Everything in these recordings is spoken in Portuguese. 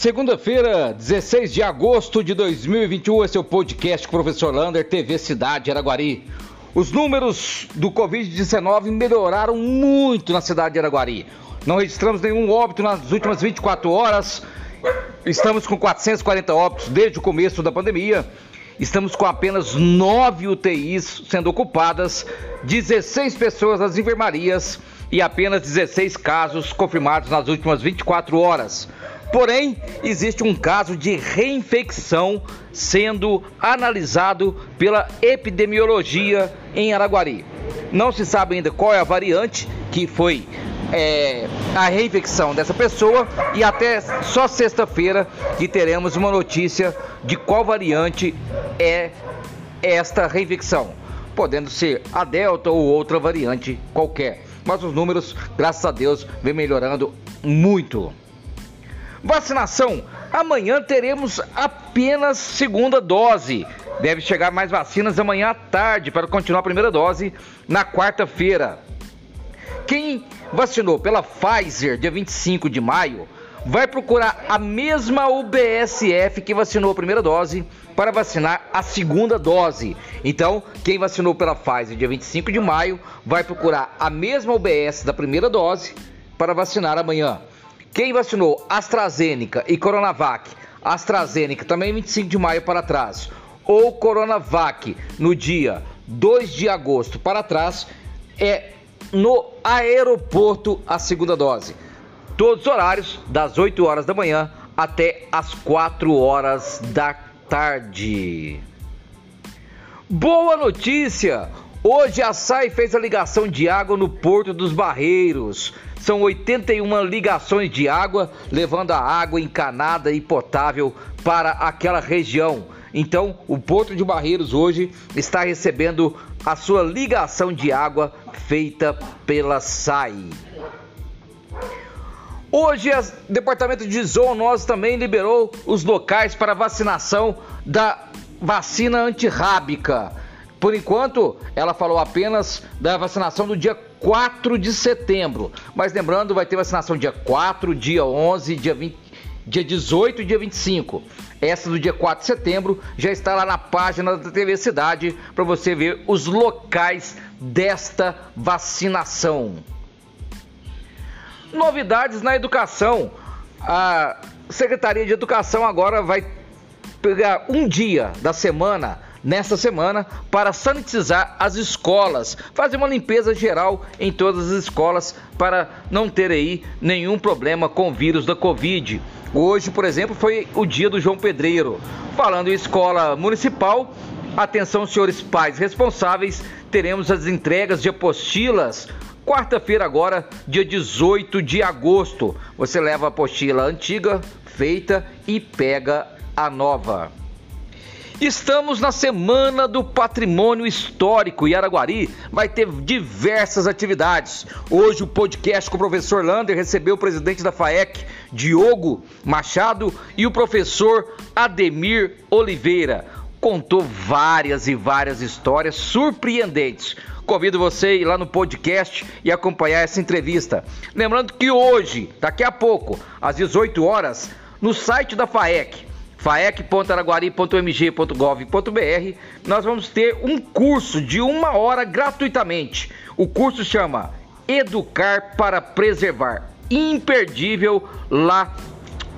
Segunda-feira, 16 de agosto de 2021, esse é o podcast Professor Lander, TV Cidade Araguari. Os números do Covid-19 melhoraram muito na cidade de Araguari. Não registramos nenhum óbito nas últimas 24 horas. Estamos com 440 óbitos desde o começo da pandemia. Estamos com apenas 9 UTIs sendo ocupadas, 16 pessoas nas enfermarias e apenas 16 casos confirmados nas últimas 24 horas. Porém, existe um caso de reinfecção sendo analisado pela epidemiologia em Araguari. Não se sabe ainda qual é a variante que foi é, a reinfecção dessa pessoa e até só sexta-feira que teremos uma notícia de qual variante é esta reinfecção, podendo ser a Delta ou outra variante qualquer. Mas os números, graças a Deus, vem melhorando muito. Vacinação. Amanhã teremos apenas segunda dose. Deve chegar mais vacinas amanhã à tarde para continuar a primeira dose na quarta-feira. Quem vacinou pela Pfizer dia 25 de maio vai procurar a mesma UBSF que vacinou a primeira dose para vacinar a segunda dose. Então, quem vacinou pela Pfizer dia 25 de maio vai procurar a mesma UBS da primeira dose para vacinar amanhã. Quem vacinou AstraZeneca e Coronavac, AstraZeneca também 25 de maio para trás, ou Coronavac no dia 2 de agosto para trás, é no aeroporto a segunda dose. Todos os horários, das 8 horas da manhã até as 4 horas da tarde. Boa notícia! Hoje a SAI fez a ligação de água no Porto dos Barreiros. São 81 ligações de água, levando a água encanada e potável para aquela região. Então, o Porto de Barreiros hoje está recebendo a sua ligação de água feita pela SAI. Hoje, o Departamento de Zoonose também liberou os locais para vacinação da vacina antirrábica. Por enquanto, ela falou apenas da vacinação do dia 4 de setembro. Mas lembrando, vai ter vacinação dia 4, dia 11, dia 20, dia 18 e dia 25. Essa do dia 4 de setembro já está lá na página da TV Cidade para você ver os locais desta vacinação. Novidades na educação. A Secretaria de Educação agora vai pegar um dia da semana nesta semana para sanitizar as escolas, fazer uma limpeza geral em todas as escolas para não ter aí nenhum problema com o vírus da Covid. Hoje, por exemplo, foi o dia do João Pedreiro. Falando em escola municipal, atenção, senhores pais responsáveis, teremos as entregas de apostilas. Quarta-feira, agora, dia 18 de agosto. Você leva a apostila antiga, feita e pega a nova. Estamos na Semana do Patrimônio Histórico e Araguari vai ter diversas atividades. Hoje o podcast com o professor Lander recebeu o presidente da FAEC, Diogo Machado, e o professor Ademir Oliveira. Contou várias e várias histórias surpreendentes. Convido você a ir lá no podcast e acompanhar essa entrevista. Lembrando que hoje, daqui a pouco, às 18 horas, no site da FAEC, faec.araguari.mg.gov.br, nós vamos ter um curso de uma hora gratuitamente. O curso chama Educar para Preservar. Imperdível lá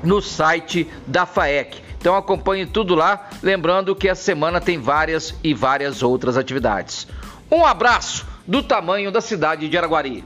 no site da FAEC. Então acompanhe tudo lá, lembrando que a semana tem várias e várias outras atividades. Um abraço do tamanho da cidade de Araguari.